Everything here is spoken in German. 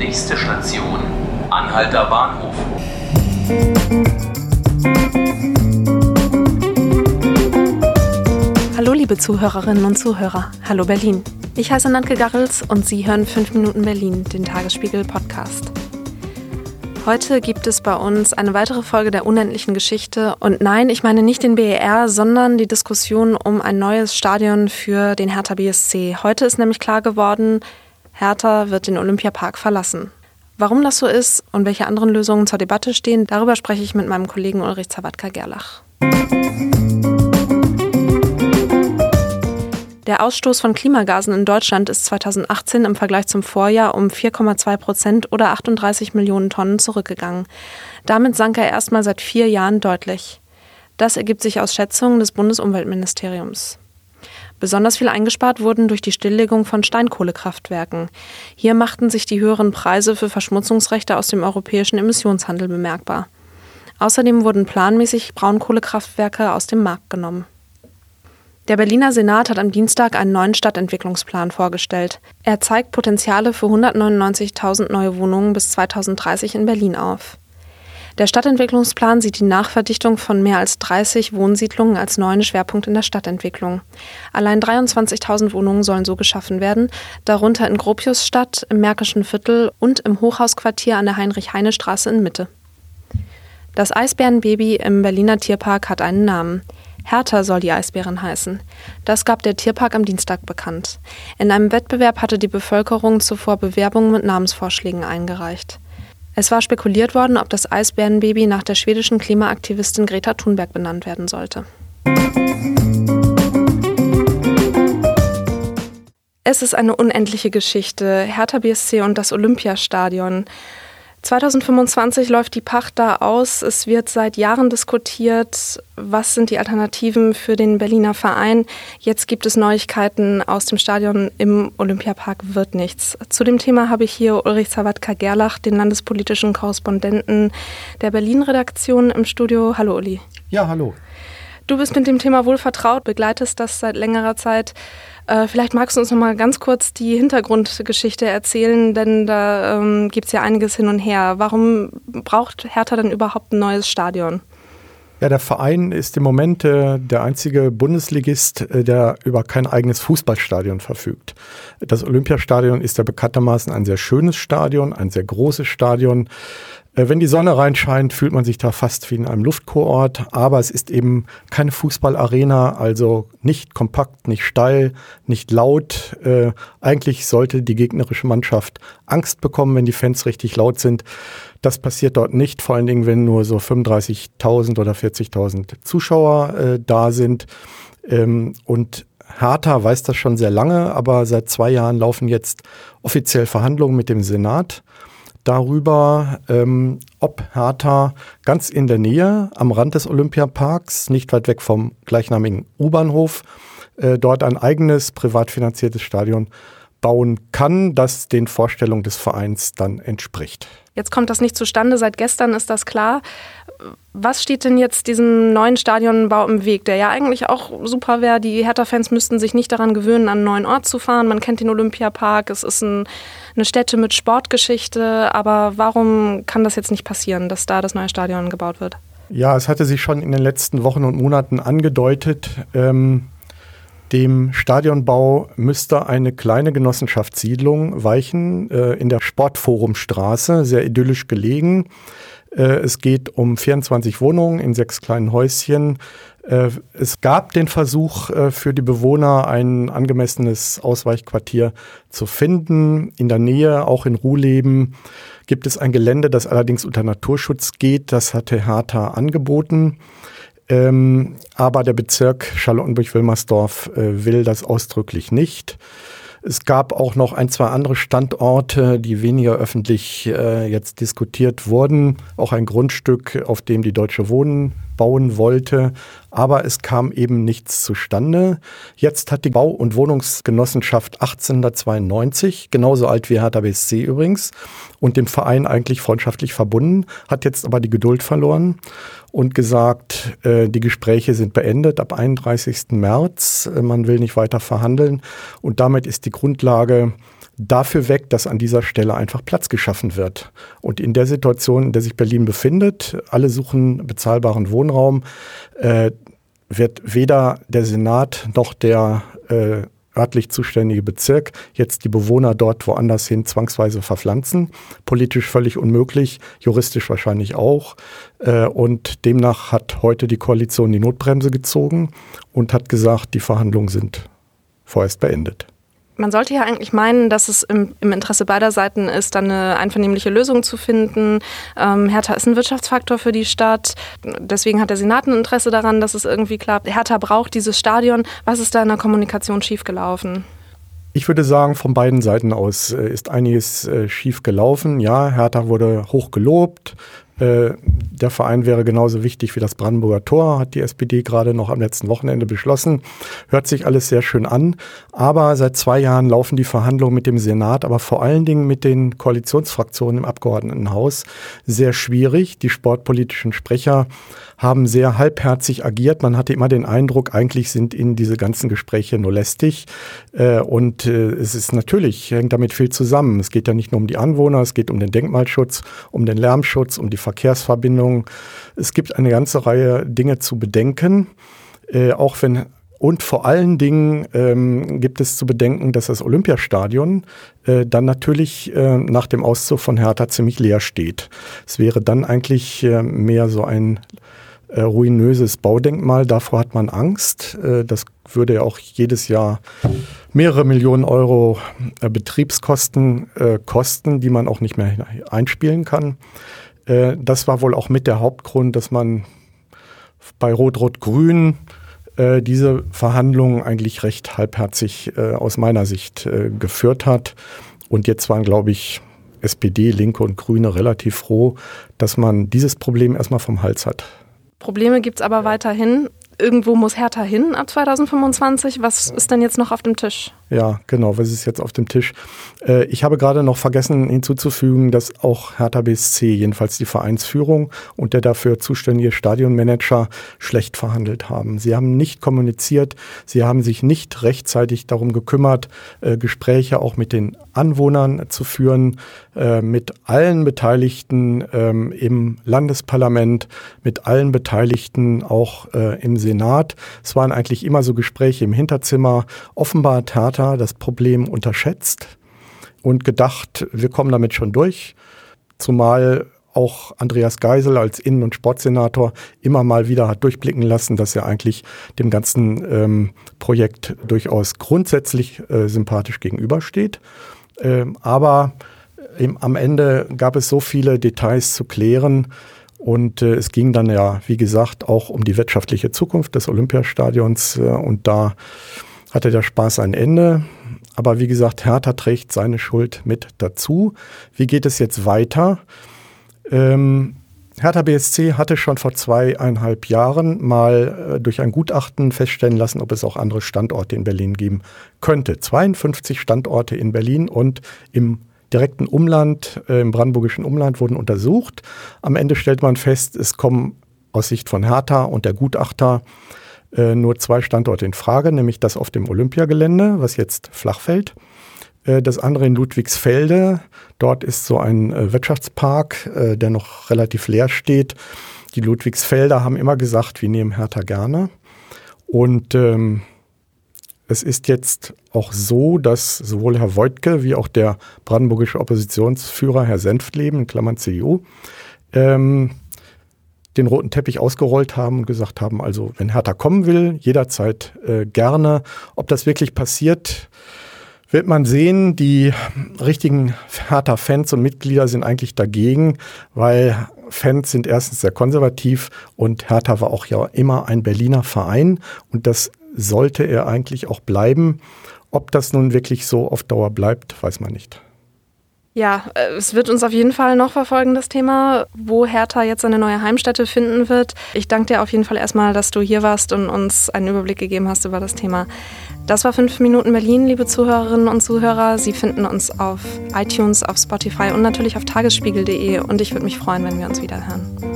Nächste Station, Anhalter Bahnhof. Hallo liebe Zuhörerinnen und Zuhörer. Hallo Berlin. Ich heiße Nantke Garrels und Sie hören 5 Minuten Berlin, den Tagesspiegel Podcast. Heute gibt es bei uns eine weitere Folge der unendlichen Geschichte. Und nein, ich meine nicht den BER, sondern die Diskussion um ein neues Stadion für den Hertha BSC. Heute ist nämlich klar geworden, Hertha wird den Olympiapark verlassen. Warum das so ist und welche anderen Lösungen zur Debatte stehen, darüber spreche ich mit meinem Kollegen Ulrich Zawadka-Gerlach. Der Ausstoß von Klimagasen in Deutschland ist 2018 im Vergleich zum Vorjahr um 4,2 Prozent oder 38 Millionen Tonnen zurückgegangen. Damit sank er erstmal seit vier Jahren deutlich. Das ergibt sich aus Schätzungen des Bundesumweltministeriums. Besonders viel eingespart wurden durch die Stilllegung von Steinkohlekraftwerken. Hier machten sich die höheren Preise für Verschmutzungsrechte aus dem europäischen Emissionshandel bemerkbar. Außerdem wurden planmäßig Braunkohlekraftwerke aus dem Markt genommen. Der Berliner Senat hat am Dienstag einen neuen Stadtentwicklungsplan vorgestellt. Er zeigt Potenziale für 199.000 neue Wohnungen bis 2030 in Berlin auf. Der Stadtentwicklungsplan sieht die Nachverdichtung von mehr als 30 Wohnsiedlungen als neuen Schwerpunkt in der Stadtentwicklung. Allein 23.000 Wohnungen sollen so geschaffen werden, darunter in Gropiusstadt, im Märkischen Viertel und im Hochhausquartier an der Heinrich-Heine-Straße in Mitte. Das Eisbärenbaby im Berliner Tierpark hat einen Namen. Hertha soll die Eisbären heißen. Das gab der Tierpark am Dienstag bekannt. In einem Wettbewerb hatte die Bevölkerung zuvor Bewerbungen mit Namensvorschlägen eingereicht. Es war spekuliert worden, ob das Eisbärenbaby nach der schwedischen Klimaaktivistin Greta Thunberg benannt werden sollte. Es ist eine unendliche Geschichte. Hertha BSC und das Olympiastadion. 2025 läuft die Pacht da aus. Es wird seit Jahren diskutiert, was sind die Alternativen für den Berliner Verein. Jetzt gibt es Neuigkeiten aus dem Stadion im Olympiapark wird nichts. Zu dem Thema habe ich hier Ulrich Zawadka-Gerlach, den landespolitischen Korrespondenten der Berlin-Redaktion im Studio. Hallo Uli. Ja, hallo. Du bist mit dem Thema wohl vertraut, begleitest das seit längerer Zeit. Äh, vielleicht magst du uns noch mal ganz kurz die Hintergrundgeschichte erzählen, denn da ähm, gibt es ja einiges hin und her. Warum braucht Hertha denn überhaupt ein neues Stadion? Ja, der Verein ist im Moment äh, der einzige Bundesligist, äh, der über kein eigenes Fußballstadion verfügt. Das Olympiastadion ist ja bekanntermaßen ein sehr schönes Stadion, ein sehr großes Stadion. Äh, wenn die Sonne reinscheint, fühlt man sich da fast wie in einem Luftkurort, aber es ist eben keine Fußballarena, also nicht kompakt, nicht steil, nicht laut. Äh, eigentlich sollte die gegnerische Mannschaft Angst bekommen, wenn die Fans richtig laut sind. Das passiert dort nicht, vor allen Dingen, wenn nur so 35.000 oder 40.000 Zuschauer äh, da sind. Ähm, und Hertha weiß das schon sehr lange, aber seit zwei Jahren laufen jetzt offiziell Verhandlungen mit dem Senat darüber, ähm, ob Hertha ganz in der Nähe am Rand des Olympiaparks, nicht weit weg vom gleichnamigen U-Bahnhof, äh, dort ein eigenes privat finanziertes Stadion bauen kann, das den Vorstellungen des Vereins dann entspricht. Jetzt kommt das nicht zustande, seit gestern ist das klar. Was steht denn jetzt diesem neuen Stadionbau im Weg, der ja eigentlich auch super wäre? Die Hertha-Fans müssten sich nicht daran gewöhnen, an einen neuen Ort zu fahren. Man kennt den Olympiapark, es ist ein, eine Stätte mit Sportgeschichte. Aber warum kann das jetzt nicht passieren, dass da das neue Stadion gebaut wird? Ja, es hatte sich schon in den letzten Wochen und Monaten angedeutet. Ähm dem Stadionbau müsste eine kleine Genossenschaftssiedlung weichen äh, in der Sportforumstraße, sehr idyllisch gelegen. Äh, es geht um 24 Wohnungen in sechs kleinen Häuschen. Äh, es gab den Versuch äh, für die Bewohner ein angemessenes Ausweichquartier zu finden. In der Nähe, auch in Ruhleben, gibt es ein Gelände, das allerdings unter Naturschutz geht. Das hatte Hertha angeboten. Ähm, aber der Bezirk Charlottenburg-Wilmersdorf äh, will das ausdrücklich nicht. Es gab auch noch ein, zwei andere Standorte, die weniger öffentlich äh, jetzt diskutiert wurden. Auch ein Grundstück, auf dem die Deutsche Wohnen bauen wollte, aber es kam eben nichts zustande. Jetzt hat die Bau- und Wohnungsgenossenschaft 1892, genauso alt wie Hertha BSC übrigens, und dem Verein eigentlich freundschaftlich verbunden, hat jetzt aber die Geduld verloren und gesagt, äh, die Gespräche sind beendet ab 31. März, man will nicht weiter verhandeln und damit ist die Grundlage dafür weg, dass an dieser Stelle einfach Platz geschaffen wird. Und in der Situation, in der sich Berlin befindet, alle suchen bezahlbaren Wohnraum, äh, wird weder der Senat noch der äh, örtlich zuständige Bezirk jetzt die Bewohner dort woanders hin zwangsweise verpflanzen. Politisch völlig unmöglich, juristisch wahrscheinlich auch. Äh, und demnach hat heute die Koalition die Notbremse gezogen und hat gesagt, die Verhandlungen sind vorerst beendet. Man sollte ja eigentlich meinen, dass es im, im Interesse beider Seiten ist, dann eine einvernehmliche Lösung zu finden. Ähm, Hertha ist ein Wirtschaftsfaktor für die Stadt. Deswegen hat der Senat ein Interesse daran, dass es irgendwie klappt. Hertha braucht dieses Stadion. Was ist da in der Kommunikation schiefgelaufen? Ich würde sagen, von beiden Seiten aus äh, ist einiges äh, schief gelaufen. Ja, Hertha wurde hoch gelobt. Äh, der Verein wäre genauso wichtig wie das Brandenburger Tor, hat die SPD gerade noch am letzten Wochenende beschlossen. Hört sich alles sehr schön an. Aber seit zwei Jahren laufen die Verhandlungen mit dem Senat, aber vor allen Dingen mit den Koalitionsfraktionen im Abgeordnetenhaus sehr schwierig. Die sportpolitischen Sprecher haben sehr halbherzig agiert. Man hatte immer den Eindruck, eigentlich sind ihnen diese ganzen Gespräche nur lästig. Äh, und äh, es ist natürlich, hängt damit viel zusammen. Es geht ja nicht nur um die Anwohner, es geht um den Denkmalschutz, um den Lärmschutz, um die Verkehrsverbindungen. Es gibt eine ganze Reihe Dinge zu bedenken. Äh, auch wenn und vor allen Dingen ähm, gibt es zu bedenken, dass das Olympiastadion äh, dann natürlich äh, nach dem Auszug von Hertha ziemlich leer steht. Es wäre dann eigentlich äh, mehr so ein äh, ruinöses Baudenkmal. Davor hat man Angst. Äh, das würde ja auch jedes Jahr mehrere Millionen Euro äh, Betriebskosten kosten, die man auch nicht mehr einspielen kann. Äh, das war wohl auch mit der Hauptgrund, dass man bei Rot-Rot-Grün äh, diese Verhandlungen eigentlich recht halbherzig aus meiner Sicht geführt hat. Und jetzt waren, glaube ich, SPD, Linke und Grüne relativ froh, dass man dieses Problem erstmal vom Hals hat. Probleme gibt es aber weiterhin. Irgendwo muss Hertha hin ab 2025. Was ist denn jetzt noch auf dem Tisch? Ja, genau. Was ist jetzt auf dem Tisch? Äh, ich habe gerade noch vergessen hinzuzufügen, dass auch Hertha BSC, jedenfalls die Vereinsführung und der dafür zuständige Stadionmanager schlecht verhandelt haben. Sie haben nicht kommuniziert, sie haben sich nicht rechtzeitig darum gekümmert, äh, Gespräche auch mit den Anwohnern zu führen, äh, mit allen Beteiligten ähm, im Landesparlament, mit allen Beteiligten auch im Senat. Es waren eigentlich immer so Gespräche im Hinterzimmer. Offenbar hat Hertha das Problem unterschätzt und gedacht, wir kommen damit schon durch. Zumal auch Andreas Geisel als Innen- und Sportsenator immer mal wieder hat durchblicken lassen, dass er eigentlich dem ganzen ähm, Projekt durchaus grundsätzlich äh, sympathisch gegenübersteht. Ähm, aber im, am Ende gab es so viele Details zu klären und äh, es ging dann ja, wie gesagt, auch um die wirtschaftliche Zukunft des Olympiastadions äh, und da hatte der Spaß ein Ende. Aber wie gesagt, Hertha trägt seine Schuld mit dazu. Wie geht es jetzt weiter? Ähm, Hertha BSC hatte schon vor zweieinhalb Jahren mal äh, durch ein Gutachten feststellen lassen, ob es auch andere Standorte in Berlin geben könnte. 52 Standorte in Berlin und im direkten Umland, äh, im brandenburgischen Umland wurden untersucht. Am Ende stellt man fest, es kommen aus Sicht von Hertha und der Gutachter äh, nur zwei Standorte in Frage, nämlich das auf dem Olympiagelände, was jetzt flach fällt. Äh, das andere in Ludwigsfelde. Dort ist so ein äh, Wirtschaftspark, äh, der noch relativ leer steht. Die Ludwigsfelder haben immer gesagt, wir nehmen Hertha gerne. Und ähm, es ist jetzt auch so, dass sowohl Herr Woidke wie auch der brandenburgische Oppositionsführer Herr Senftleben, in Klammern CDU, ähm, den roten Teppich ausgerollt haben und gesagt haben, also wenn Hertha kommen will, jederzeit äh, gerne. Ob das wirklich passiert, wird man sehen. Die richtigen Hertha-Fans und Mitglieder sind eigentlich dagegen, weil Fans sind erstens sehr konservativ und Hertha war auch ja immer ein Berliner Verein und das sollte er eigentlich auch bleiben. Ob das nun wirklich so auf Dauer bleibt, weiß man nicht. Ja, äh, es wird uns auf jeden Fall noch verfolgen, das Thema, wo Hertha jetzt seine neue Heimstätte finden wird. Ich danke dir auf jeden Fall erstmal, dass du hier warst und uns einen Überblick gegeben hast über das Thema. Das war 5 Minuten Berlin, liebe Zuhörerinnen und Zuhörer. Sie finden uns auf iTunes, auf Spotify und natürlich auf tagesspiegel.de und ich würde mich freuen, wenn wir uns wieder hören.